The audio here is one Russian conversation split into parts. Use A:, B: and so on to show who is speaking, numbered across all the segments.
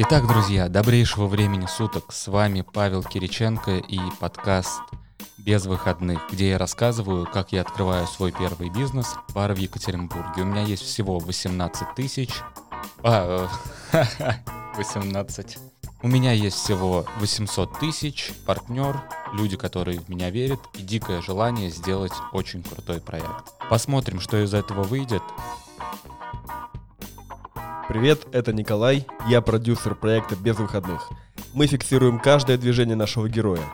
A: Итак, друзья, добрейшего времени суток. С вами Павел Кириченко и подкаст «Без выходных», где я рассказываю, как я открываю свой первый бизнес – бар в Екатеринбурге. У меня есть всего 18 тысяч... А, 18. У меня есть всего 800 тысяч, партнер, люди, которые в меня верят, и дикое желание сделать очень крутой проект. Посмотрим, что из этого выйдет.
B: Привет, это Николай, я продюсер проекта «Без выходных». Мы фиксируем каждое движение нашего героя.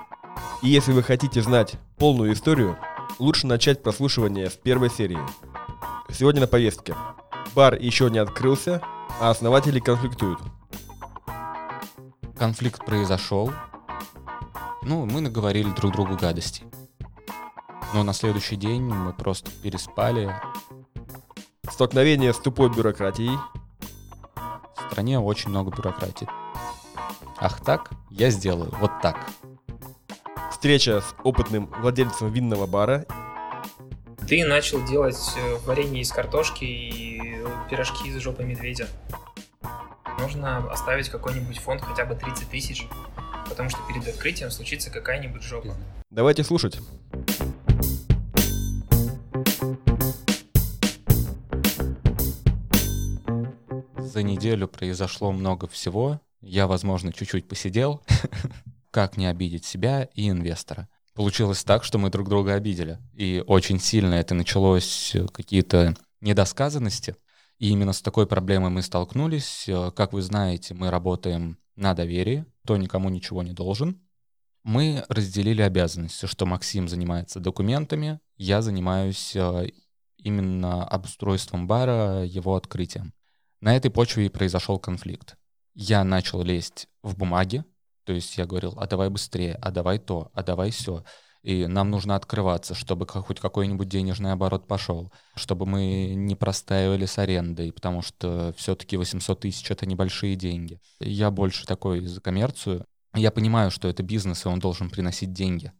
B: И если вы хотите знать полную историю, лучше начать прослушивание с первой серии. Сегодня на повестке. Бар еще не открылся, а основатели конфликтуют.
A: Конфликт произошел. Ну, мы наговорили друг другу гадости. Но на следующий день мы просто переспали.
B: Столкновение с тупой бюрократией –
A: в стране очень много бюрократии. Ах так, я сделаю вот так.
B: Встреча с опытным владельцем винного бара.
C: Ты начал делать э, варенье из картошки и пирожки из жопы медведя. Нужно оставить какой-нибудь фонд хотя бы 30 тысяч, потому что перед открытием случится какая-нибудь жопа.
B: Давайте слушать.
A: за неделю произошло много всего. Я, возможно, чуть-чуть посидел. Как не обидеть себя и инвестора? Получилось так, что мы друг друга обидели. И очень сильно это началось э, какие-то недосказанности. И именно с такой проблемой мы столкнулись. Э, как вы знаете, мы работаем на доверии, кто никому ничего не должен. Мы разделили обязанности, что Максим занимается документами, я занимаюсь э, именно обустройством бара, его открытием. На этой почве и произошел конфликт. Я начал лезть в бумаги, то есть я говорил, а давай быстрее, а давай то, а давай все. И нам нужно открываться, чтобы хоть какой-нибудь денежный оборот пошел, чтобы мы не простаивали с арендой, потому что все-таки 800 тысяч — это небольшие деньги. Я больше такой за коммерцию. Я понимаю, что это бизнес, и он должен приносить деньги.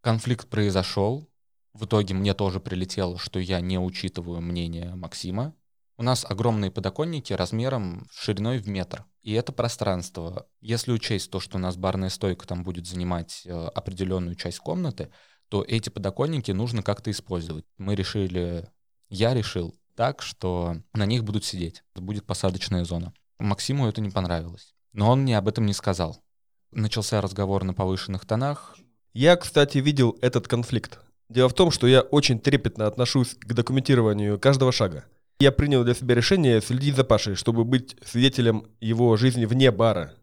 A: Конфликт произошел. В итоге мне тоже прилетело, что я не учитываю мнение Максима, у нас огромные подоконники размером шириной в метр. И это пространство. Если учесть то, что у нас барная стойка там будет занимать э, определенную часть комнаты, то эти подоконники нужно как-то использовать. Мы решили, я решил так, что на них будут сидеть. Это будет посадочная зона. Максиму это не понравилось. Но он мне об этом не сказал. Начался разговор на повышенных тонах.
B: Я, кстати, видел этот конфликт. Дело в том, что я очень трепетно отношусь к документированию каждого шага. Я принял для себя решение следить за Пашей, чтобы быть свидетелем его жизни вне бара.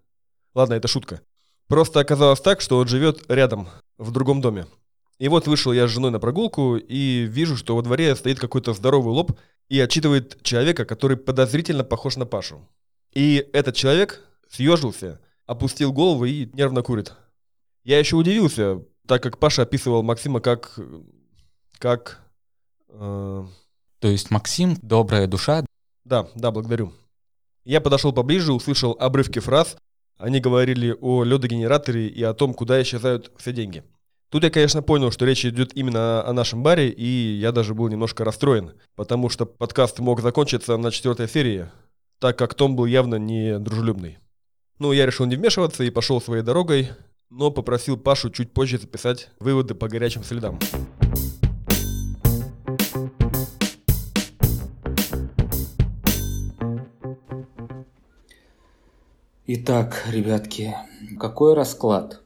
B: Ладно, это шутка. Просто оказалось так, что он живет рядом, в другом доме. И вот вышел я с женой на прогулку и вижу, что во дворе стоит какой-то здоровый лоб и отчитывает человека, который подозрительно похож на Пашу. И этот человек съежился, опустил голову и нервно курит. Я еще удивился, так как Паша описывал Максима как... как...
A: Э, то есть Максим — добрая душа.
B: Да, да, благодарю. Я подошел поближе, услышал обрывки фраз. Они говорили о ледогенераторе и о том, куда исчезают все деньги. Тут я, конечно, понял, что речь идет именно о нашем баре, и я даже был немножко расстроен, потому что подкаст мог закончиться на четвертой серии, так как Том был явно не дружелюбный. Ну, я решил не вмешиваться и пошел своей дорогой, но попросил Пашу чуть позже записать выводы по горячим следам.
D: Итак, ребятки, какой расклад?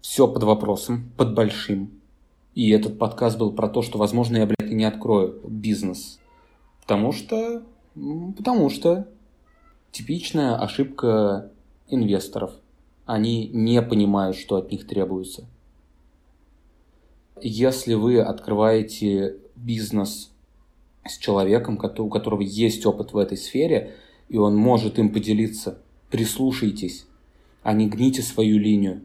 D: Все под вопросом, под большим. И этот подкаст был про то, что, возможно, я, блядь, и не открою бизнес. Потому что... Потому что типичная ошибка инвесторов. Они не понимают, что от них требуется. Если вы открываете бизнес с человеком, у которого есть опыт в этой сфере – и он может им поделиться. Прислушайтесь, а не гните свою линию.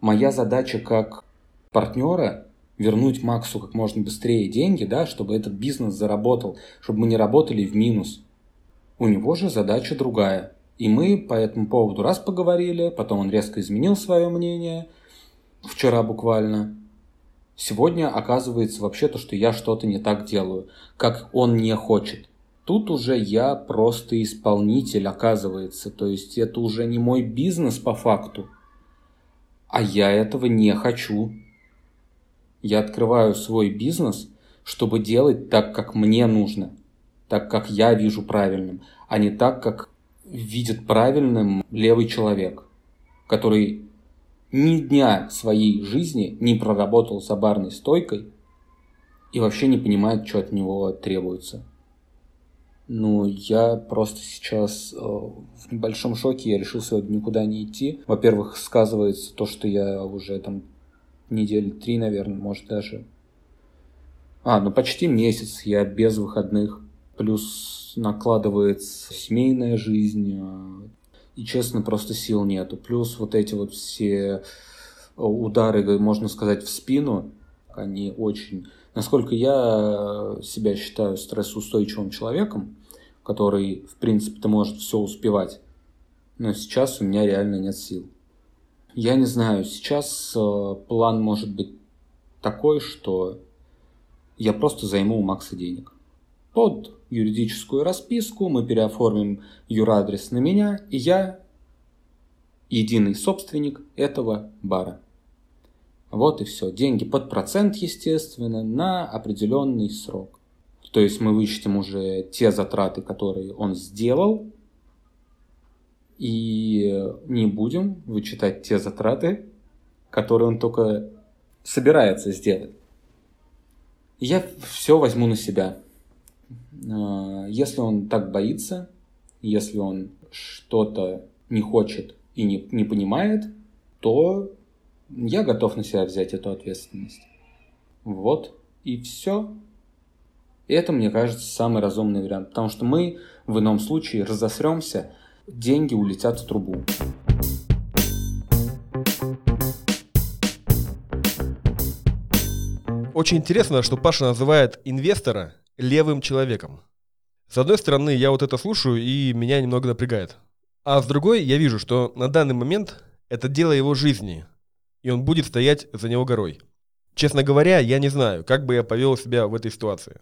D: Моя задача как партнера вернуть Максу как можно быстрее деньги, да, чтобы этот бизнес заработал, чтобы мы не работали в минус. У него же задача другая. И мы по этому поводу раз поговорили, потом он резко изменил свое мнение. вчера буквально. Сегодня оказывается вообще то, что я что-то не так делаю, как он не хочет. Тут уже я просто исполнитель, оказывается. То есть это уже не мой бизнес по факту. А я этого не хочу. Я открываю свой бизнес, чтобы делать так, как мне нужно, так, как я вижу правильным, а не так, как видит правильным левый человек, который ни дня своей жизни не проработал за барной стойкой и вообще не понимает, что от него требуется. Ну, я просто сейчас э, в небольшом шоке, я решил сегодня никуда не идти. Во-первых, сказывается то, что я уже там недели три, наверное, может даже. А, ну почти месяц я без выходных. Плюс накладывается семейная жизнь, э, и, честно, просто сил нету. Плюс вот эти вот все удары, можно сказать, в спину, они очень... Насколько я себя считаю стрессоустойчивым человеком, который, в принципе-то, может все успевать, но сейчас у меня реально нет сил. Я не знаю, сейчас э, план может быть такой, что я просто займу у Макса денег. Под юридическую расписку, мы переоформим юрадрес на меня, и я единый собственник этого бара. Вот и все. Деньги под процент, естественно, на определенный срок. То есть мы вычтем уже те затраты, которые он сделал, и не будем вычитать те затраты, которые он только собирается сделать. Я все возьму на себя. А, если он так боится, если он что-то не хочет и не, не понимает, то я готов на себя взять эту ответственность. Вот и все. Это, мне кажется, самый разумный вариант, потому что мы в ином случае разосремся, деньги улетят в трубу.
B: Очень интересно, что Паша называет инвестора левым человеком. С одной стороны, я вот это слушаю, и меня немного напрягает. А с другой, я вижу, что на данный момент это дело его жизни, и он будет стоять за него горой. Честно говоря, я не знаю, как бы я повел себя в этой ситуации.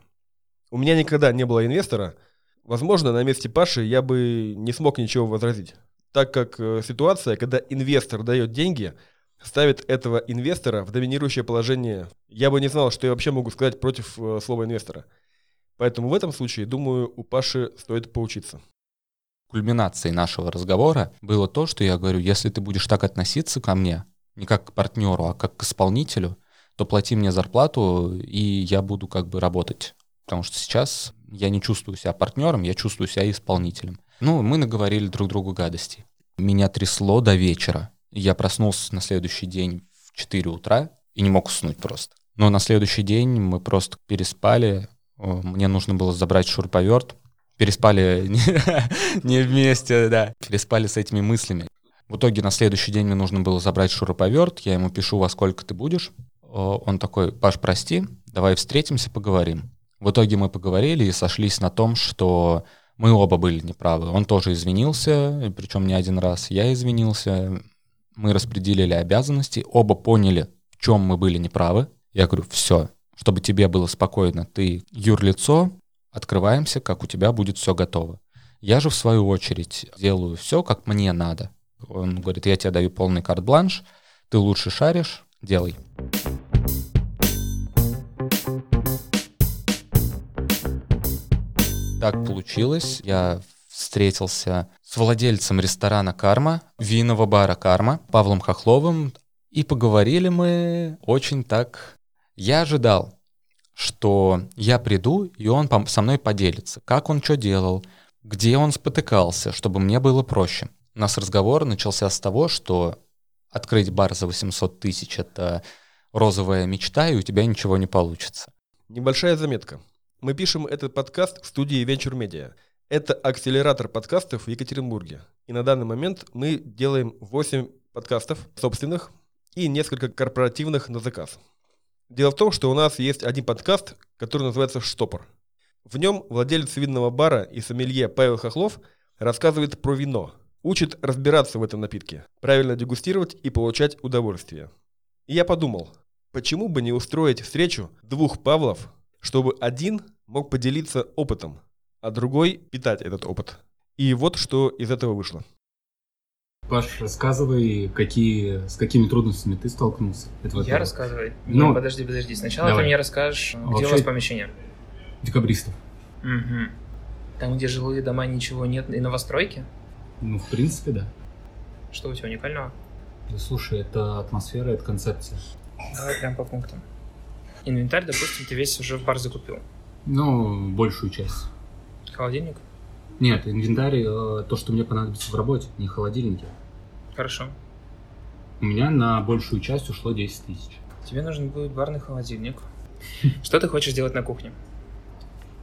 B: У меня никогда не было инвестора. Возможно, на месте Паши я бы не смог ничего возразить. Так как э, ситуация, когда инвестор дает деньги, ставит этого инвестора в доминирующее положение. Я бы не знал, что я вообще могу сказать против э, слова инвестора. Поэтому в этом случае, думаю, у Паши стоит поучиться.
A: Кульминацией нашего разговора было то, что я говорю, если ты будешь так относиться ко мне, не как к партнеру, а как к исполнителю, то плати мне зарплату, и я буду как бы работать. Потому что сейчас я не чувствую себя партнером, я чувствую себя исполнителем. Ну, мы наговорили друг другу гадости. Меня трясло до вечера. Я проснулся на следующий день в 4 утра и не мог уснуть просто. Но на следующий день мы просто переспали, мне нужно было забрать шуруповерт. Переспали не вместе, да. Переспали с этими мыслями. В итоге на следующий день мне нужно было забрать шуруповерт. Я ему пишу, во сколько ты будешь. Он такой, Паш, прости, давай встретимся, поговорим. В итоге мы поговорили и сошлись на том, что мы оба были неправы. Он тоже извинился, причем не один раз. Я извинился. Мы распределили обязанности, оба поняли, в чем мы были неправы. Я говорю, все, чтобы тебе было спокойно. Ты юрлицо, открываемся, как у тебя будет все готово. Я же, в свою очередь, делаю все, как мне надо. Он говорит, я тебе даю полный карт-бланш, ты лучше шаришь, делай. Так получилось. Я встретился с владельцем ресторана «Карма», винного бара «Карма», Павлом Хохловым, и поговорили мы очень так я ожидал, что я приду, и он со мной поделится, как он что делал, где он спотыкался, чтобы мне было проще. У нас разговор начался с того, что открыть бар за 800 тысяч — это розовая мечта, и у тебя ничего не получится.
B: Небольшая заметка. Мы пишем этот подкаст в студии Venture Media. Это акселератор подкастов в Екатеринбурге. И на данный момент мы делаем 8 подкастов собственных и несколько корпоративных на заказ. Дело в том, что у нас есть один подкаст, который называется «Штопор». В нем владелец винного бара и сомелье Павел Хохлов рассказывает про вино, учит разбираться в этом напитке, правильно дегустировать и получать удовольствие. И я подумал, почему бы не устроить встречу двух Павлов, чтобы один мог поделиться опытом, а другой питать этот опыт. И вот что из этого вышло.
E: Паш, рассказывай, какие, с какими трудностями ты столкнулся.
C: Я
E: во-первых.
C: рассказываю.
E: Ну,
C: Ну, подожди, подожди. Сначала
E: давай.
C: ты мне расскажешь, где
E: Вообще-
C: у вас помещение.
E: Декабристов.
C: Мгм. Там, где жилые дома, ничего нет, и новостройки?
E: Ну, в принципе, да.
C: Что у тебя уникального?
E: Да, слушай, это атмосфера, это концепция.
C: Давай прям по пунктам. Инвентарь, допустим, ты весь уже в бар закупил.
E: Ну, большую часть.
C: Холодильник?
E: Нет, инвентарь, э, то, что мне понадобится в работе, не холодильники.
C: Хорошо.
E: У меня на большую часть ушло 10 тысяч.
C: Тебе нужен будет барный холодильник. Что ты хочешь делать на кухне?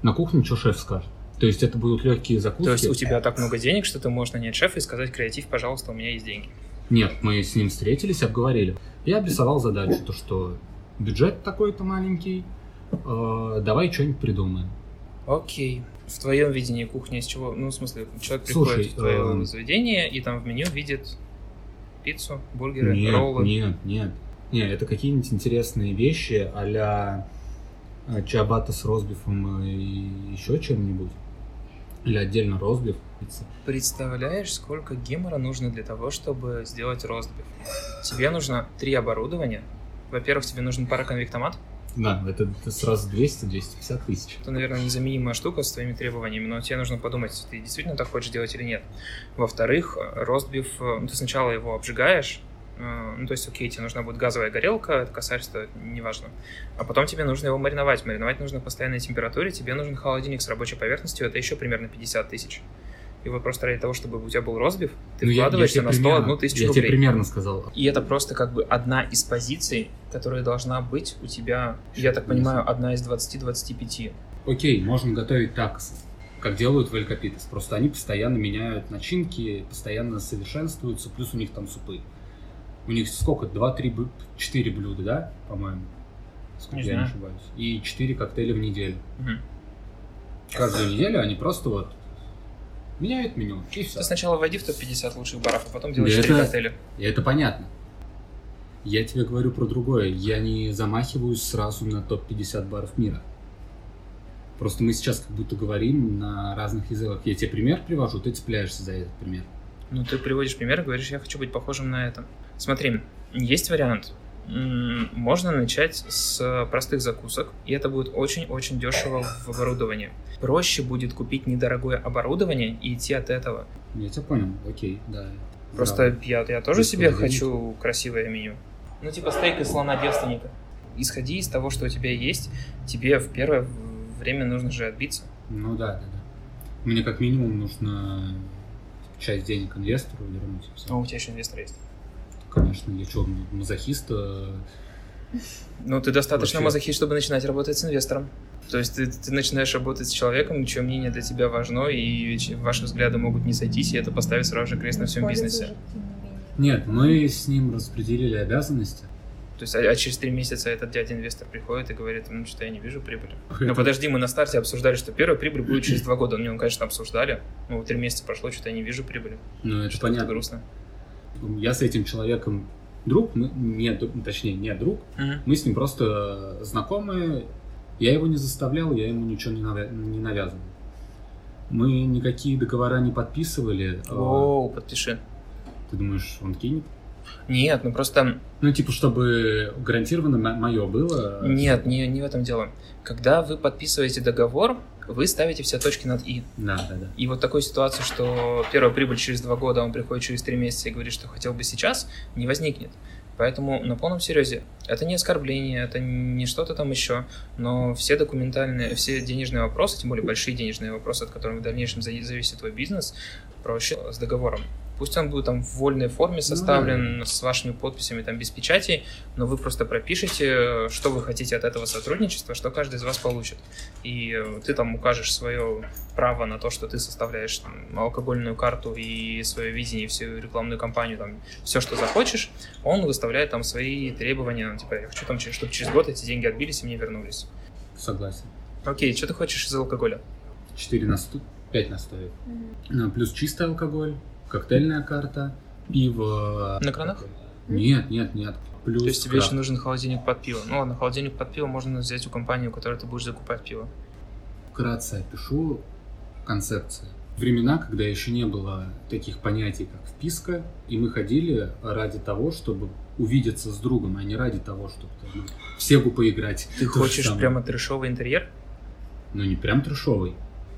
E: На кухне что шеф скажет? То есть это будут легкие закуски?
C: То есть у тебя так много денег, что ты можешь нанять шефа и сказать, креатив, пожалуйста, у меня есть деньги.
E: Нет, мы с ним встретились, обговорили. Я обрисовал задачу, то что бюджет такой-то маленький, э, давай что-нибудь придумаем.
C: Окей. В твоем видении кухня из чего? Ну, в смысле, человек
E: Слушай,
C: приходит в твое
E: эм,
C: заведение и там в меню видит пиццу, бургеры,
E: Нет,
C: роллы.
E: нет, нет. Не, это какие-нибудь интересные вещи а-ля э, чиабатта с розбифом и еще чем-нибудь. Или отдельно пицца.
C: Представляешь, сколько гемора нужно для того, чтобы сделать ростбиф? Тебе нужно три оборудования. Во-первых, тебе нужен пароконвектомат.
E: Да, это, это сразу 200-250 тысяч.
C: Это, наверное, незаменимая штука с твоими требованиями, но тебе нужно подумать, ты действительно так хочешь делать или нет. Во-вторых, э, ростбиф, э, ну, ты сначала его обжигаешь, ну, то есть, окей, тебе нужна будет газовая горелка, это косарь-то неважно. А потом тебе нужно его мариновать. Мариновать нужно в постоянной температуре, тебе нужен холодильник с рабочей поверхностью, это еще примерно 50 тысяч. И вот просто ради того, чтобы у тебя был ростбиф, ты
E: Ну, я- я
C: вкладываешься
E: тебе
C: на
E: примерно-
C: 101 тысячу
E: Я
C: рублей.
E: тебе примерно сказал.
C: И это просто как бы одна из позиций, которая должна быть у тебя, я так понимаю, одна из 20-25.
E: Окей, можно готовить такосы, как делают в Эль Капитес. Просто они постоянно меняют начинки, постоянно совершенствуются, плюс у них там супы. У них сколько? Два-три, б- четыре блюда, да, по-моему? Сколько
C: Не
E: я
C: знаю.
E: не ошибаюсь. И четыре коктейля в неделю.
C: Мгм.
E: Каждую неделю они просто вот меняют меню, и все.
C: Ты сначала войди в топ-50 лучших баров, а потом делай
E: Да
C: 4
E: это-
C: коктейля.
E: Это понятно. Я тебе говорю про другое. Я не замахиваюсь сразу на топ-50 баров мира. Просто мы сейчас как будто говорим на разных языках. Я тебе пример привожу, ты цепляешься за этот пример.
C: Ну, ты приводишь пример и говоришь, я хочу быть похожим на это. Смотри, есть вариант. Можно начать с простых закусок, и это будет очень-очень дешево в оборудовании. Проще будет купить недорогое оборудование и идти от этого.
E: Я тебя понял, окей, да.
C: Просто
E: Здраво.
C: я, я тоже
E: Вы
C: себе хочу красивое меню. Ну, типа стейк из слона девственника. Исходи из того, что у тебя есть. Тебе в первое время нужно же отбиться.
E: Ну да, да, да. Мне как минимум нужно часть денег инвестору вернуть.
C: А у тебя еще инвестор есть.
E: Конечно, я что, мазохист? э,
C: Ну, ты достаточно
E: Вообще.
C: мазохист, чтобы начинать работать с инвестором. То есть ты, ты начинаешь работать с человеком, чье мнение для тебя важно, и ваши взгляды могут не сойтись, и это поставит сразу же крест на всем бизнесе.
E: Нет, мы с ним распределили обязанности.
C: То есть, а, а через три месяца этот дядя-инвестор приходит и говорит, ну, что я не вижу прибыли.
E: Это-
C: Ну, подожди, мы на старте обсуждали, что первая прибыль будет через два года. Ну, конечно, обсуждали. Ну, три месяца прошло, что-то я не вижу прибыли.
E: Ну, это понятно.
C: грустно.
E: Я с этим человеком друг, мы, не, точнее, не друг,
C: Мгм.
E: мы с ним просто знакомы. Я его не заставлял, я ему ничего не, навя- не навязывал. Мы никакие договора не подписывали. а,
C: Оу, подпиши.
E: Ты думаешь, он кинет?
C: Нет, ну просто
E: Ну, типа, чтобы гарантированно мое было.
C: Нет, не, не в этом дело. Когда вы подписываете договор, вы ставите все точки над «и».
E: Да, да, да.
C: И вот такой ситуации, что первая прибыль через два года, он приходит через три месяца и говорит, что хотел бы сейчас, не возникнет. Поэтому на полном серьезе, это не оскорбление, это не что-то там еще, но все документальные, все денежные вопросы, тем более большие денежные вопросы, от которых в дальнейшем зави- зависит твой бизнес, проще с договором. Пусть он будет там в вольной форме составлен, с вашими подписями, там без печати, но вы просто пропишете, что вы хотите от этого сотрудничества, что каждый из вас получит. И э, ты там укажешь свое право на то, что ты составляешь там, алкогольную карту и свое видение, всю рекламную кампанию, там, все, что захочешь, он выставляет там свои требования, ну, типа, я хочу там, чтобы через год эти деньги отбились и мне вернулись.
E: Согласен.
C: Окей, что ты хочешь из алкоголя?
E: 4 на 100, 5 на 100. А, Плюс чистый алкоголь, коктейльная карта, пиво.
C: На кранах?
E: Нет, нет, нет. плюс
C: То есть тебе
E: крафт.
C: еще нужен холодильник под пиво. Ну ладно, холодильник под пиво можно взять у компании, у которой ты будешь закупать пиво.
E: Вкратце опишу концепцию. Времена, когда еще не было таких понятий, как вписка, и мы ходили ради того, чтобы увидеться с другом, а не ради того, чтобы там, в Сегу поиграть.
C: Ты
E: То
C: хочешь прямо трешовый интерьер?
E: Ну, не прям трешовый,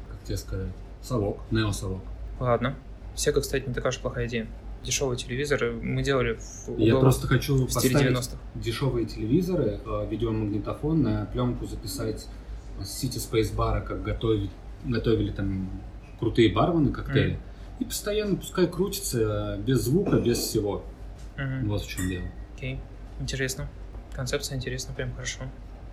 E: как тебе сказать. Совок, неосовок.
C: Ладно. Сега, кстати, не такая уж плохая идея. Дешевый телевизор мы делали в,
E: Я
C: угловом-
E: просто хочу
C: в стиле
E: поставить
C: 90-х.
E: дешевые телевизоры, э, видеомагнитофон на пленку записать с City Space бара, как готовить, готовили там крутые бармены коктейли.
C: Мгм.
E: И постоянно пускай крутится э, без звука, без всего.
C: Мгм.
E: Вот в чем дело.
C: Окей. Интересно. Концепция интересна, прям хорошо.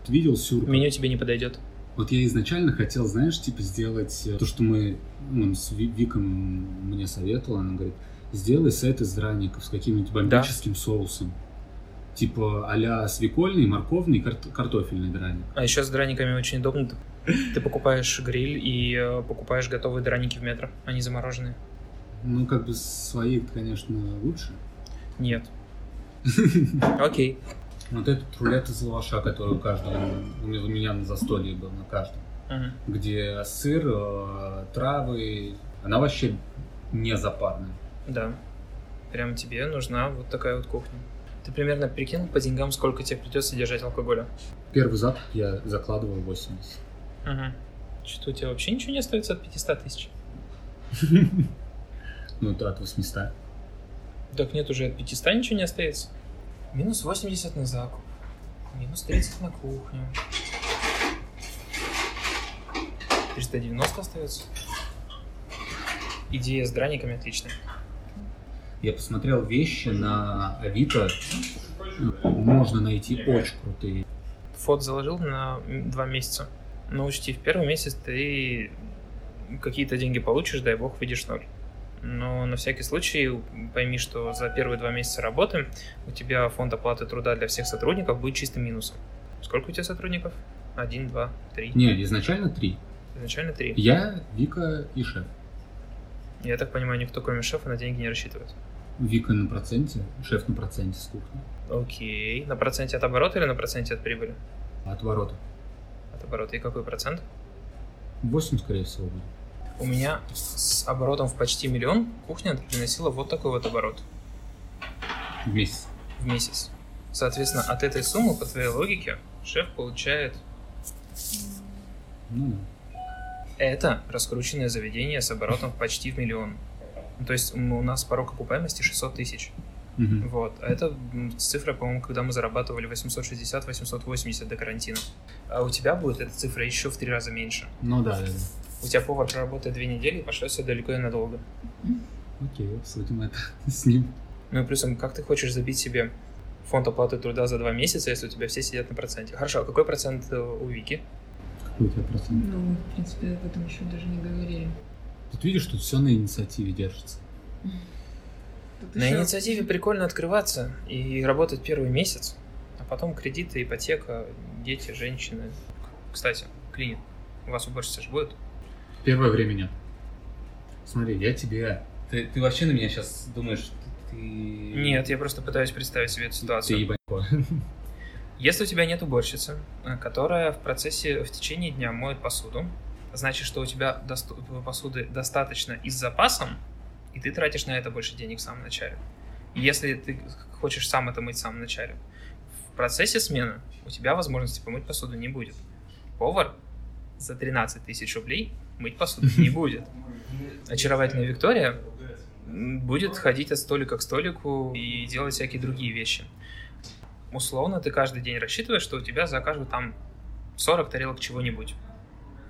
E: Видел сюрка?
C: Меню тебе не подойдет.
E: Вот я изначально хотел, знаешь, типа сделать э, то, что мы ну, с Ви- Виком мне советовала. Она говорит, сделай сет из драников с каким-нибудь бомбическим соусом. Типа а-ля свекольный, морковный, карт- картофельный драник.
C: А еще с драниками очень удобно. Ты, покупаешь гриль и э, покупаешь готовые драники в метро. Они замороженные.
E: Ну, как бы свои, конечно, лучше.
C: Нет. Окей.
E: Вот этот рулет из лаваша, который у каждого, у меня- на застолье был, на каждом.
C: Мгм.
E: Где сыр, э, травы, она вообще не запарная.
C: Да. Прям тебе нужна вот такая вот кухня. Ты примерно прикинул по деньгам, сколько тебе придется держать алкоголя?
E: Первый закуп я закладывал 80.
C: Угу. Что у тебя вообще ничего не остается от 500 тысяч?
E: Ну, это от 800.
C: Так нет, уже от 500 ничего не остается. Минус 80 на закуп. Минус 30 на кухню. 390 остается. Идея с драниками отличная.
E: Я посмотрел вещи на Авито. Можно найти очень крутые.
C: Фот заложил на два месяца. Но учти, в первый месяц ты какие-то деньги получишь, дай бог, выйдешь ноль. Но на всякий случай пойми, что за первые два месяца работы у тебя фонд оплаты труда для всех сотрудников будет чистым минусом. Сколько у тебя сотрудников? Один, два, три.
E: Не, изначально три.
C: Изначально три.
E: Я, Вика и шеф.
C: Я так понимаю, никто кроме шефа на деньги не рассчитывает.
E: Вика на проценте, шеф на проценте с кухни.
C: Окей. На проценте от оборота или на проценте от прибыли?
E: От ворота.
C: От оборота. И какой процент?
E: 8, скорее всего, будет.
C: У меня с оборотом в почти миллион кухня приносила вот такой вот оборот
E: В месяц.
C: в месяц. Соответственно, от этой суммы, по твоей логике, шеф получает
E: Ну да.
C: это раскрученное заведение с оборотом почти в миллион. Ну, То есть у нас порог окупаемости 600 тысяч.
E: Мгм.
C: Вот. А это цифра, по-моему, когда мы зарабатывали 860-880 до карантина. А у тебя будет эта цифра еще в три раза меньше.
E: Ну да, да, да.
C: У тебя повар проработает две недели и пошлет себя далеко и надолго.
E: Окей, обсудим это с ним.
C: Ну и плюсом, как ты хочешь забить себе фонд оплаты труда за два месяца, если у тебя все сидят на проценте? Хорошо, а какой процент э, у Вики?
E: Какой у тебя процент?
F: Ну, в принципе, об этом еще даже не говорили.
E: Тут видишь, тут все на инициативе держится.
F: Тут
C: На
F: еще-
C: инициативе прикольно открываться и работать первый месяц, а потом кредиты, ипотека, дети, женщины. Кстати, клинит. У вас уборщица же будет?
E: Первое время нет. Смотри, я тебе... Ты, ты вообще на меня сейчас думаешь, ты...
C: Нет, я просто пытаюсь представить себе эту
E: Ты
C: ситуацию.
E: ебанько.
C: Если у тебя нет уборщицы, э, которая в процессе, в течение дня моет посуду, значит, что у тебя досту- посуды достаточно и с запасом, и ты тратишь на это больше денег в самом начале. И Если ты хочешь сам это мыть в самом начале, в процессе смены у тебя возможности помыть посуду не будет. Повар за 13 тысяч рублей мыть посуду не будет. Очаровательная Виктория будет ходить от столика к столику и делать всякие другие вещи. Условно, ты каждый день рассчитываешь, что у тебя закажут там 40 тарелок чего-нибудь.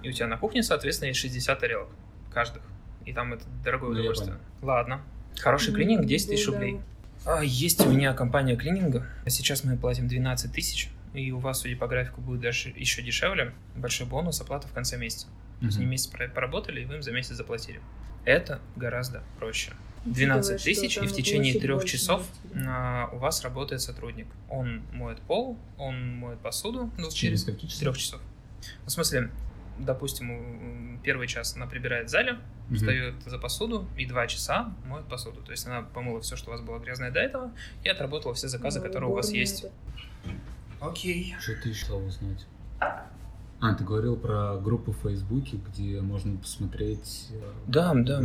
C: И у тебя на кухне, соответственно, есть 60 тарелок каждых. И там это дорогое
E: Ну,
C: удовольствие. Ладно. Хороший
F: Ну,
C: клининг 10 тысяч рублей. А, есть у меня компания клининга. Сейчас мы платим 12 тысяч. И у вас, судя по графику, будет даже еще дешевле. Большой бонус, оплата в конце месяца. То есть они месяц поработали, и вы им за месяц заплатили. Это гораздо проще.
F: Учитывая,
C: 12
F: что
C: тысяч, и в течение трех часов а, у вас работает сотрудник. Он моет пол, он моет посуду ну,
E: Через
C: трех часов. Ну, в смысле, допустим, первый час она прибирает в зале,
E: Мгм.
C: встает за посуду и два часа моет посуду. То есть она помыла все, что у вас было грязное до этого, и отработала все заказы, которые у вас есть. Окей.
E: Что ты еще узнать? А, ты говорил про группу в Фейсбуке, где можно посмотреть... э,
C: Да, да.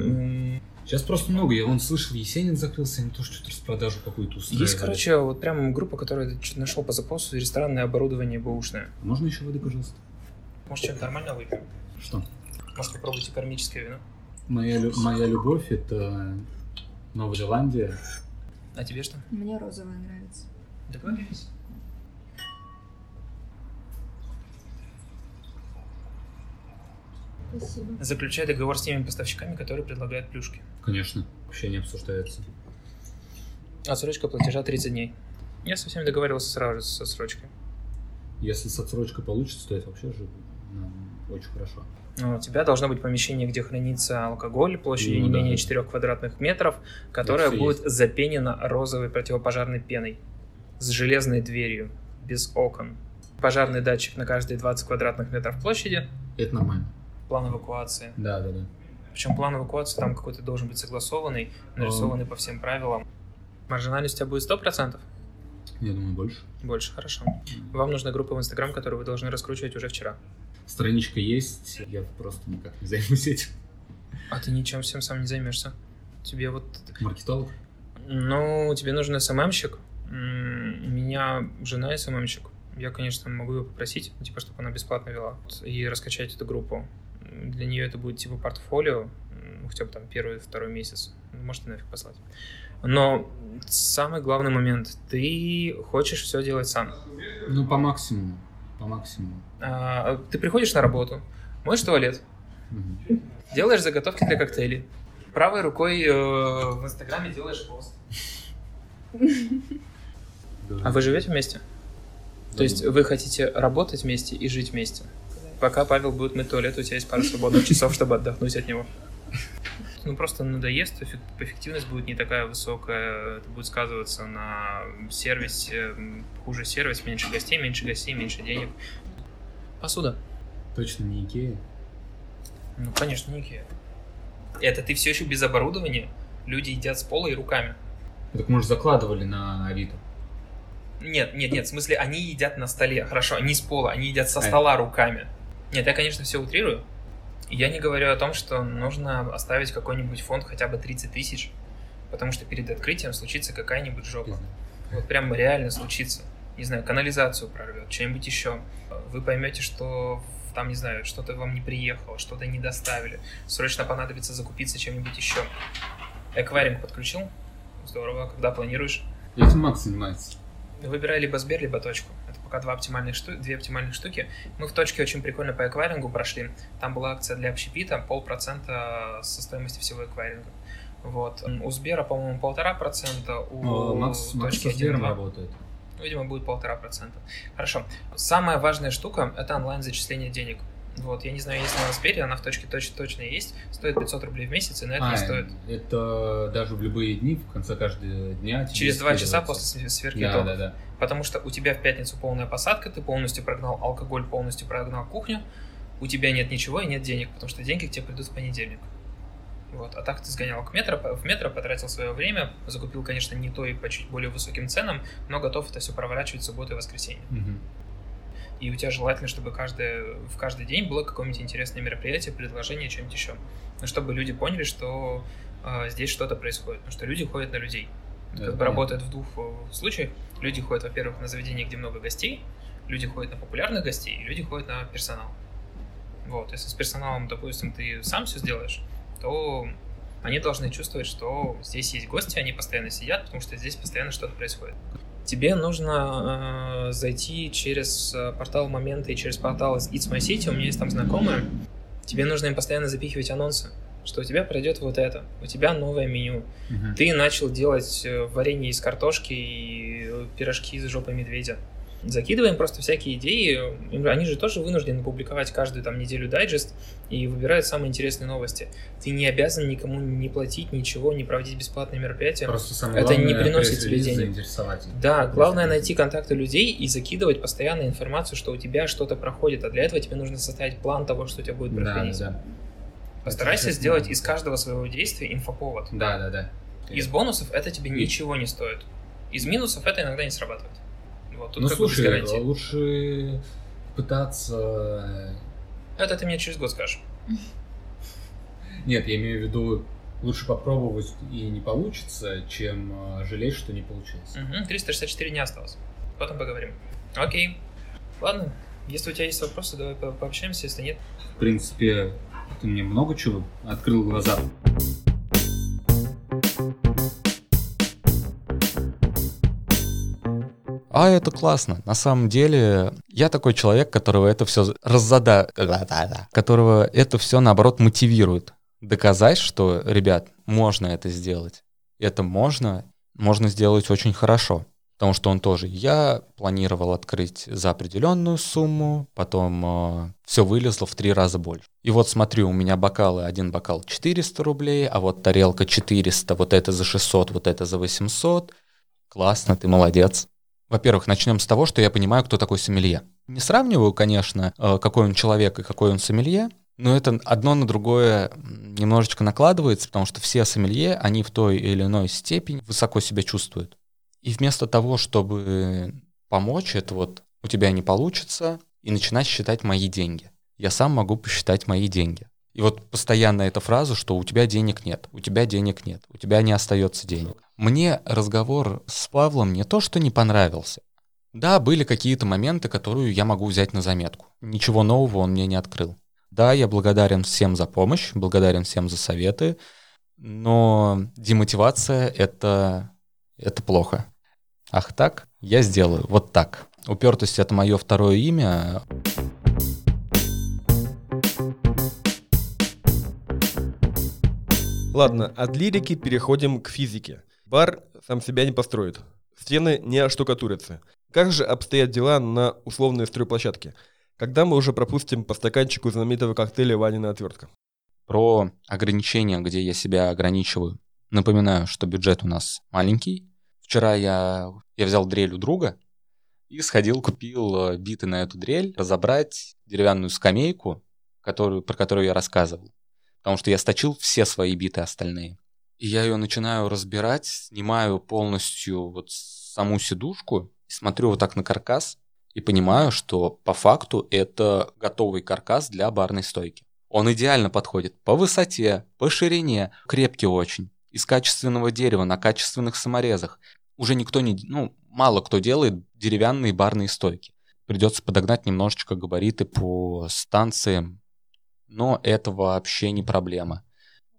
E: Сейчас просто много. Я вон слышал, Есенин закрылся, они тоже что-то распродажу какую-то устраивали.
C: Есть, короче, вот прям группа, которая что-то нашел по запросу ресторанное оборудование бэушное.
E: Можно еще воды, пожалуйста?
C: Может, что-нибудь нормально выпьем?
E: Что?
C: Может, попробуйте кармическое вино?
E: Моя, лю- моя любовь — это Новая Зеландия.
C: А тебе что?
F: Мне розовая нравится.
C: Договорились.
F: Спасибо.
C: Заключай договор с теми поставщиками, которые предлагают плюшки.
E: Конечно, вообще не обсуждается.
C: Отсрочка платежа 30 дней. Я со всеми договаривался сразу же с отсрочкой.
E: Если с отсрочкой получится, то это вообще же нам очень хорошо.
C: Ну, У тебя должно быть помещение, где хранится алкоголь площадью
E: Ну
C: не
E: да.
C: менее 4 квадратных метров, которое будет запенено розовой противопожарной пеной с железной дверью, без окон. Пожарный датчик на каждые 20 квадратных метров площади,
E: Это нормально.
C: План эвакуации.
E: Да, да, да.
C: Причем план эвакуации там какой-то должен быть согласованный, нарисованный по всем правилам. Маржинальность у тебя будет 100%?
E: Я думаю, больше.
C: Больше, хорошо. Вам нужна группа в Инстаграм, которую вы должны раскручивать уже вчера.
E: Страничка есть, я просто никак не займусь этим.
C: А ты ничем всем сам не займешься. Тебе вот
E: Маркетолог?
C: Ну, тебе нужен СММщик. У меня жена СММщик. Я, конечно, могу ее попросить, типа, чтобы она бесплатно вела и раскачать эту группу. Для нее это будет типа портфолио, хотя бы там первый, второй месяц. Ну, Можете нафиг послать. Но самый главный момент. Ты хочешь все делать сам.
E: Ну, по максимуму. По максимуму.
C: А, Ты приходишь на работу, моешь туалет,
E: Мгм.
C: делаешь заготовки для коктейлей. Правой рукой э, в Инстаграме делаешь пост. А вы живете вместе? То есть вы хотите работать вместе и жить вместе. Пока Павел будет мыть туалет, у тебя есть пара свободных часов, чтобы отдохнуть от него. Ну, просто надоест, эффек- эффективность будет не такая высокая, это будет сказываться на сервисе, хуже сервис, меньше гостей, меньше гостей, меньше денег. Посуда.
E: Точно не Икея?
C: Ну, конечно, не Икеа. Это ты все еще без оборудования, люди едят с пола и руками.
E: Так мы же закладывали на Авито.
C: Нет, нет, нет, в смысле, они едят на столе. Хорошо, не с пола, они едят со
E: А.
C: стола руками. Нет, я, конечно, все утрирую. Я не говорю о том, что нужно оставить какой-нибудь фонд хотя бы 30 тысяч, потому что перед открытием случится какая-нибудь жопа. Вот прям реально случится. Не знаю, канализацию прорвет, что-нибудь еще. Вы поймете, что там, не знаю, что-то вам не приехало, что-то не доставили. Срочно понадобится закупиться чем-нибудь еще. Эквайринг подключил? Здорово. Когда планируешь?
E: Этим Макс занимается.
C: Выбирай либо Сбер, либо точку. Пока два оптимальных шту... две оптимальных штуки. Мы в точке очень прикольно по эквайрингу прошли. Там была акция для общепита, полпроцента со стоимости всего эквайринга. Вот. У Сбера, по-моему, полтора процента, у
E: О, Макс, Макс
C: точки
E: со Сбером
C: 1,2.
E: работает.
C: Видимо, будет полтора процента. Хорошо. Самая важная штука – это онлайн-зачисление денег. Вот, я не знаю, есть ли она в Сбере, она в точке точно, точно есть. Стоит 500 рублей в месяц, и на это
E: А,
C: не стоит.
E: это даже в любые дни, в конце каждого дня.
C: Через два часа после сверки
E: Да,
C: итогов.
E: да, да.
C: Потому что у тебя в пятницу полная посадка, ты полностью прогнал алкоголь, полностью прогнал кухню, у тебя нет ничего и нет денег, потому что деньги к тебе придут в понедельник. Вот. А так ты сгонял к метро, в метро, потратил свое время, закупил, конечно, не то и по чуть более высоким ценам, но готов это все проворачивать в субботу и воскресенье.
E: Мгм.
C: И у тебя желательно, чтобы каждое, в каждый день было какое-нибудь интересное мероприятие, предложение, что-нибудь еще. Ну, чтобы люди поняли, что э, здесь что-то происходит. Потому что люди ходят на людей.
E: Да,
C: как бы работает в двух э, случаях. Люди ходят, во-первых, на заведения, где много гостей, люди ходят на популярных гостей, и люди ходят на персонал. Вот, если с персоналом, допустим, ты сам все сделаешь, то они должны чувствовать, что здесь есть гости, они постоянно сидят, потому что здесь постоянно что-то происходит. Тебе нужно э, зайти через э, портал Момента и через портал It's My City, у меня есть там знакомые. Тебе нужно им постоянно запихивать анонсы, что у тебя пройдет вот это, у тебя новое меню.
E: Мгм.
C: Ты начал делать э, варенье из картошки и пирожки из жопы медведя. Закидываем просто всякие идеи. Они же тоже вынуждены публиковать каждую там неделю дайджест и выбирают самые интересные новости. Ты не обязан никому не платить ничего, не проводить бесплатные мероприятия.
E: Просто самое
C: Это не
E: главное
C: приносит тебе денег. Да, главное найти контакты людей и закидывать постоянно информацию, что у тебя что-то проходит, а для этого тебе нужно составить план того, что у тебя будет проходить.
E: да, да.
C: Постарайся
E: Это
C: сделать из каждого своего действия инфоповод.
E: Да, да, да.
C: Из бонусов это тебе ничего не стоит. Из минусов это иногда не срабатывает. Вот, тут
E: Ну слушай,
C: гарантии.
E: лучше пытаться...
C: Это ты мне через год скажешь.
E: Нет, я имею в виду, лучше попробовать и не получится, чем э, жалеть, что не получилось.
C: Угу, 364 дня осталось. Потом поговорим. Окей. Ладно, если у тебя есть вопросы, давай по- пообщаемся, если нет.
E: В принципе, ты мне много чего открыл глаза.
A: А это классно. На самом деле, я такой человек, которого это все раззада... которого это все, наоборот, мотивирует. Доказать, что, ребят, можно это сделать. Это можно, можно сделать очень хорошо. Потому что он тоже, я планировал открыть за определенную сумму, потом все вылезло в три раза больше. И вот смотрю, у меня бокалы, один бокал 400 рублей, а вот тарелка 400, вот это за 600, вот это за 800. Классно, ты молодец. Во-первых, начнем с того, что я понимаю, кто такой сомелье. Не сравниваю, конечно, э, какой он человек и какой он сомелье, но это одно на другое немножечко накладывается, потому что все сомелье, они в той или иной степени высоко себя чувствуют. И вместо того, чтобы помочь, это вот у тебя не получится, и начинать считать мои деньги. Я сам могу посчитать мои деньги. И вот постоянно эта фраза, что у тебя денег нет, у тебя денег нет, у тебя не остается денег. Мне разговор с Павлом не то, что не понравился. Да, были какие-то моменты, которые я могу взять на заметку. Ничего нового он мне не открыл. Да, я благодарен всем за помощь, благодарен всем за советы, но демотивация это, это плохо. Ах так, я сделаю вот так. Упертость это мое второе имя.
B: Ладно, от лирики переходим к физике. Бар сам себя не построит. Стены не оштукатурятся. Как же обстоят дела на условной стройплощадке? Когда мы уже пропустим по стаканчику знаменитого коктейля «Ванина отвертка»?
A: Про ограничения, где я себя ограничиваю. Напоминаю, что бюджет у нас маленький. Вчера я, я взял дрель у друга и сходил, купил э, биты на эту дрель, разобрать деревянную скамейку, которую, про которую я рассказывал. Потому что я сточил все свои биты остальные. И я ее начинаю разбирать, снимаю полностью вот саму сидушку, смотрю вот так на каркас и понимаю, что по факту это готовый каркас для барной стойки. Он идеально подходит по высоте, по ширине, крепкий очень, из качественного дерева, на качественных саморезах. Уже никто не, ну, мало кто делает деревянные барные стойки. Придется подогнать немножечко габариты по станциям, но это вообще не проблема.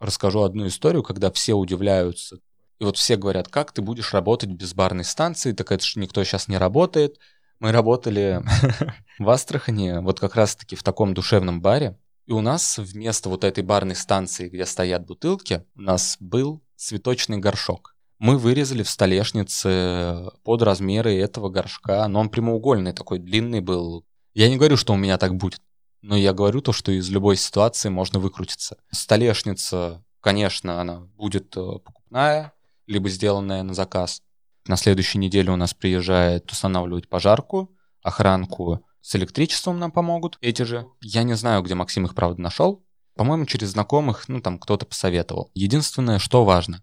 A: Расскажу одну историю, когда все удивляются. И вот все говорят, как ты будешь работать без барной станции, так это же никто сейчас не работает. Мы работали в Астрахани, вот как раз-таки в таком душевном баре, и у нас вместо вот этой барной станции, где стоят бутылки, у нас был цветочный горшок. Мы вырезали в столешнице под размеры этого горшка, но он прямоугольный такой, длинный был. Я не говорю, что у меня так будет, но я говорю то, что из любой ситуации можно выкрутиться. Столешница, конечно, она будет э, покупная, либо сделанная на заказ. На следующей неделе у нас приезжает устанавливать пожарку, охранку с электричеством нам помогут эти же. Я не знаю, где Максим их, правда, нашел. По-моему, через знакомых, ну, там кто-то посоветовал. Единственное, что важно,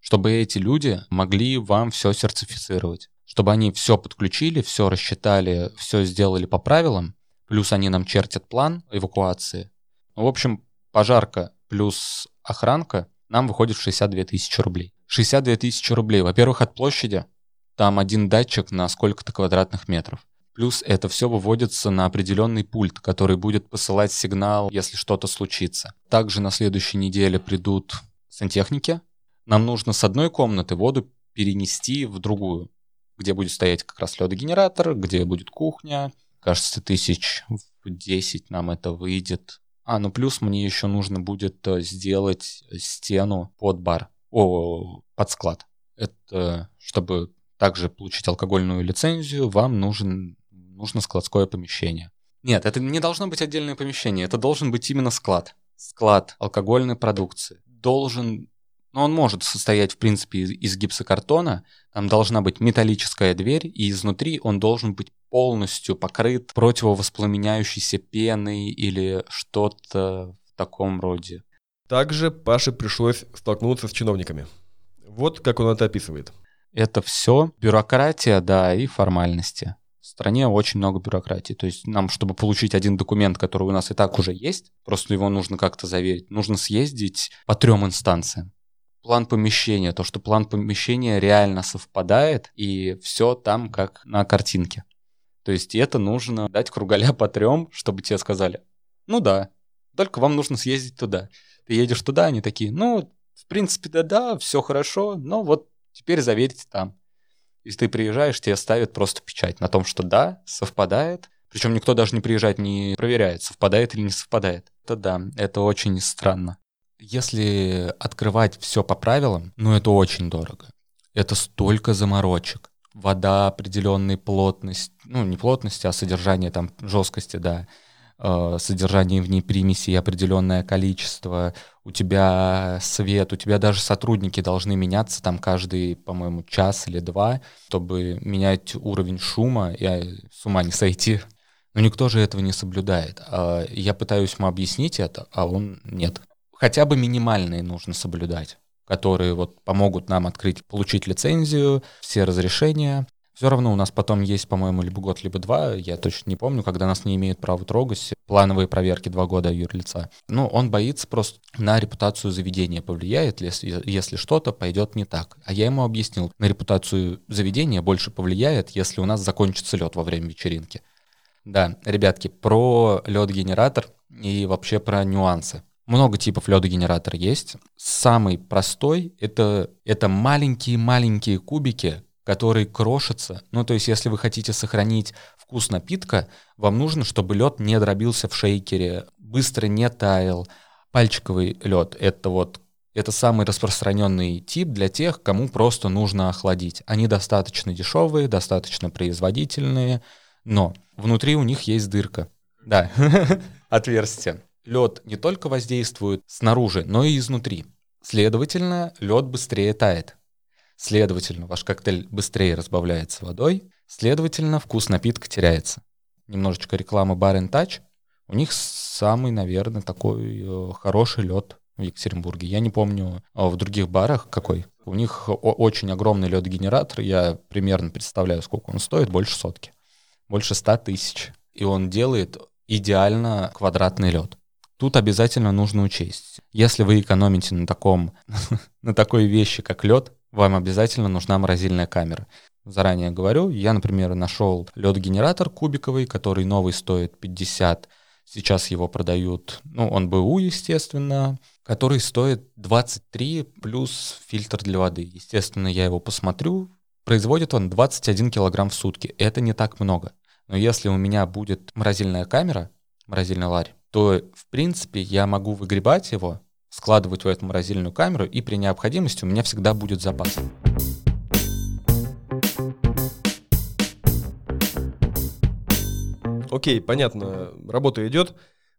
A: чтобы эти люди могли вам все сертифицировать. Чтобы они все подключили, все рассчитали, все сделали по правилам, плюс они нам чертят план эвакуации. В общем, пожарка плюс охранка нам выходит в 62 тысячи рублей. 62 тысячи рублей. Во-первых, от площади. Там один датчик на сколько-то квадратных метров. Плюс это все выводится на определенный пульт, который будет посылать сигнал, если что-то случится. Также на следующей неделе придут сантехники. Нам нужно с одной комнаты воду перенести в другую, где будет стоять как раз ледогенератор, где будет кухня. Кажется, тысяч в 10 нам это выйдет. А, ну плюс мне еще нужно будет э, сделать стену под бар, о, под склад. Это чтобы также получить алкогольную лицензию, вам нужен, нужно складское помещение. Нет, это не должно быть отдельное помещение, это должен быть именно склад. Склад алкогольной продукции. Должен но он может состоять, в принципе, из, из гипсокартона. Там должна быть металлическая дверь, и изнутри он должен быть полностью покрыт противовоспламеняющейся пеной или что-то в таком роде.
B: Также Паше пришлось столкнуться с чиновниками. Вот как он это описывает.
A: Это все бюрократия, да, и формальности. В стране очень много бюрократии. То есть нам, чтобы получить один документ, который у нас и так уже есть, просто его нужно как-то заверить, нужно съездить по трем инстанциям план помещения, то, что план помещения реально совпадает, и все там как на картинке. То есть это нужно дать кругаля по трем, чтобы тебе сказали, ну да, только вам нужно съездить туда. Ты едешь туда, они такие, ну, в принципе, да-да, все хорошо, но вот теперь заверьте там. Если ты приезжаешь, тебе ставят просто печать на том, что да, совпадает. Причем никто даже не приезжает, не проверяет, совпадает или не совпадает. Это да, это очень странно. Если открывать все по правилам, ну это очень дорого. Это столько заморочек. Вода определенной плотность, ну не плотности, а содержание там жесткости, да, э, содержание в ней примесей определенное количество, у тебя свет, у тебя даже сотрудники должны меняться там каждый, по-моему, час или два, чтобы менять уровень шума и с ума не сойти. Но никто же этого не соблюдает. А я пытаюсь ему объяснить это, а он нет хотя бы минимальные нужно соблюдать, которые вот помогут нам открыть, получить лицензию, все разрешения. Все равно у нас потом есть, по-моему, либо год, либо два, я точно не помню, когда нас не имеют права трогать, плановые проверки два года юрлица. Ну, он боится просто на репутацию заведения повлияет, если, если что-то пойдет не так. А я ему объяснил, на репутацию заведения больше повлияет, если у нас закончится лед во время вечеринки. Да, ребятки, про лед-генератор и вообще про нюансы. Много типов ледогенератора есть. Самый простой это, это маленькие-маленькие кубики, которые крошатся. Ну, то есть, если вы хотите сохранить вкус напитка, вам нужно, чтобы лед не дробился в шейкере, быстро не таял. Пальчиковый лед — это вот это самый распространенный тип для тех, кому просто нужно охладить. Они достаточно дешевые, достаточно производительные, но внутри у них есть дырка. Да, отверстие лед не только воздействует снаружи, но и изнутри. Следовательно, лед быстрее тает. Следовательно, ваш коктейль быстрее разбавляется водой. Следовательно, вкус напитка теряется. Немножечко рекламы Bar and Touch. У них самый, наверное, такой э, хороший лед в Екатеринбурге. Я не помню а в других барах какой. У них очень огромный лед-генератор. Я примерно представляю, сколько он стоит. Больше сотки. Больше ста тысяч. И он делает идеально квадратный лед. Тут обязательно нужно учесть. Если вы экономите на таком, на такой вещи, как лед, вам обязательно нужна морозильная камера. Заранее говорю, я, например, нашел лед-генератор кубиковый, который новый стоит 50, сейчас его продают, ну, он БУ, естественно, который стоит 23 плюс фильтр для воды. Естественно, я его посмотрю, производит он 21 килограмм в сутки. Это не так много. Но если у меня будет морозильная камера, морозильный ларь, то, в принципе, я могу выгребать его, складывать в эту морозильную камеру, и при необходимости у меня всегда будет запас.
B: Окей, понятно, работа идет,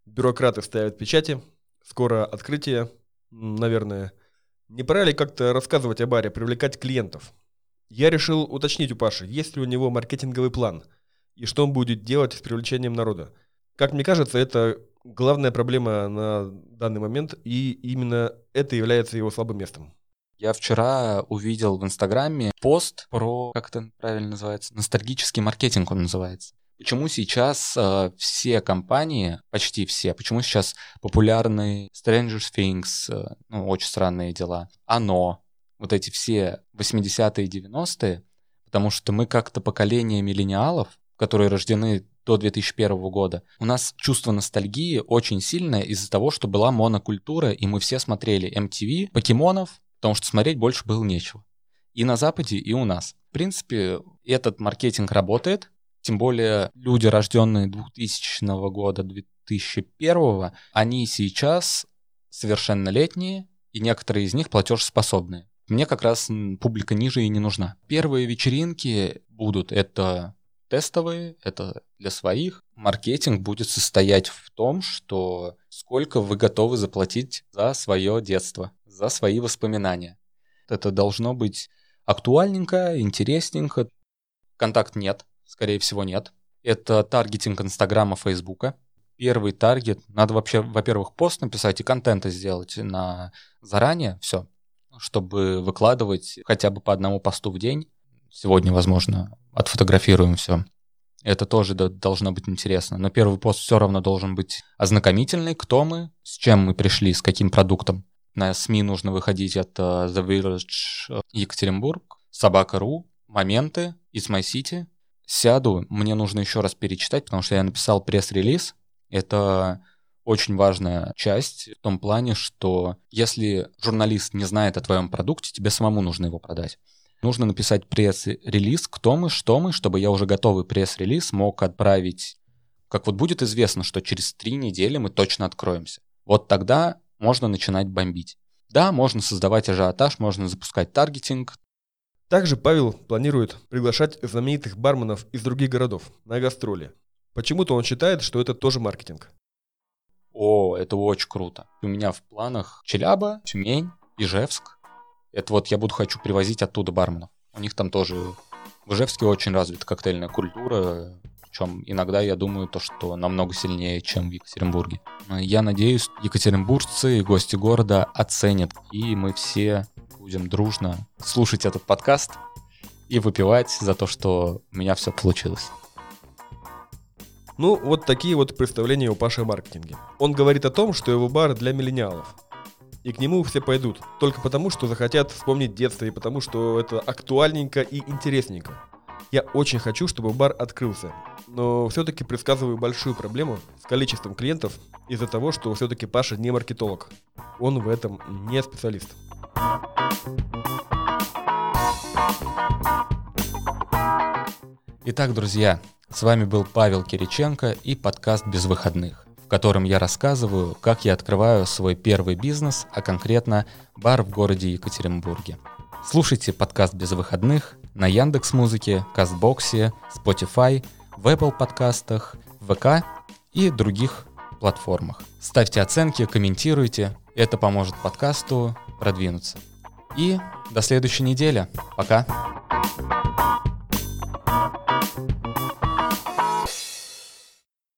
B: бюрократы ставят печати, скоро открытие, наверное. Не пора ли как-то рассказывать о баре, привлекать клиентов? Я решил уточнить у Паши, есть ли у него маркетинговый план, и что он будет делать с привлечением народа. Как мне кажется, это главная проблема на данный момент, и именно это является его слабым местом.
A: Я вчера увидел в Инстаграме пост про, как это правильно называется, ностальгический маркетинг он называется. Почему сейчас э, все компании, почти все, почему сейчас популярны Stranger Things, э, ну, очень странные дела, Оно, вот эти все 80-е и 90-е, потому что мы как-то поколение миллениалов, которые рождены до 2001 года, у нас чувство ностальгии очень сильное из-за того, что была монокультура, и мы все смотрели MTV, покемонов, потому что смотреть больше было нечего. И на Западе, и у нас. В принципе, этот маркетинг работает, тем более люди, рожденные 2000 года, 2001, они сейчас совершеннолетние, и некоторые из них платежеспособные. Мне как раз публика ниже и не нужна. Первые вечеринки будут, это тестовые, это для своих. Маркетинг будет состоять в том, что сколько вы готовы заплатить за свое детство, за свои воспоминания. Это должно быть актуальненько, интересненько. Контакт нет, скорее всего нет. Это таргетинг Инстаграма, Фейсбука. Первый таргет, надо вообще, во-первых, пост написать и контента сделать на заранее, все, чтобы выкладывать хотя бы по одному посту в день. Сегодня, возможно, отфотографируем все. Это тоже до- должно быть интересно. Но первый пост все равно должен быть ознакомительный, кто мы, с чем мы пришли, с каким продуктом. На СМИ нужно выходить от э, The Village Екатеринбург, Собака.ру, Моменты, It's My City. Сяду, мне нужно еще раз перечитать, потому что я написал пресс-релиз. Это очень важная часть в том плане, что если журналист не знает о твоем продукте, тебе самому нужно его продать. Нужно написать пресс-релиз, кто мы, что мы, чтобы я уже готовый пресс-релиз мог отправить. Как вот будет известно, что через три недели мы точно откроемся. Вот тогда можно начинать бомбить. Да, можно создавать ажиотаж, можно запускать таргетинг.
B: Также Павел планирует приглашать знаменитых барменов из других городов на гастроли. Почему-то он считает, что это тоже маркетинг.
A: О, это очень круто. У меня в планах Челяба, Тюмень, Ижевск. Это вот я буду хочу привозить оттуда барменов. У них там тоже в Ижевске очень развита коктейльная культура. Причем иногда я думаю то, что намного сильнее, чем в Екатеринбурге. Я надеюсь, екатеринбуржцы и гости города оценят. И мы все будем дружно слушать этот подкаст и выпивать за то, что у меня все получилось.
B: Ну, вот такие вот представления у Паши о маркетинге. Он говорит о том, что его бар для миллениалов. И к нему все пойдут, только потому, что захотят вспомнить детство и потому, что это актуальненько и интересненько. Я очень хочу, чтобы бар открылся, но все-таки предсказываю большую проблему с количеством клиентов из-за того, что все-таки Паша не маркетолог. Он в этом не специалист.
A: Итак, друзья, с вами был Павел Кириченко и подкаст «Без выходных», в котором я рассказываю, как я открываю свой первый бизнес, а конкретно бар в городе Екатеринбурге. Слушайте подкаст «Без выходных» на Яндекс Музыке, Кастбоксе, Spotify, в Apple подкастах, ВК и других платформах. Ставьте оценки, комментируйте, это поможет подкасту продвинуться. И до следующей недели. Пока.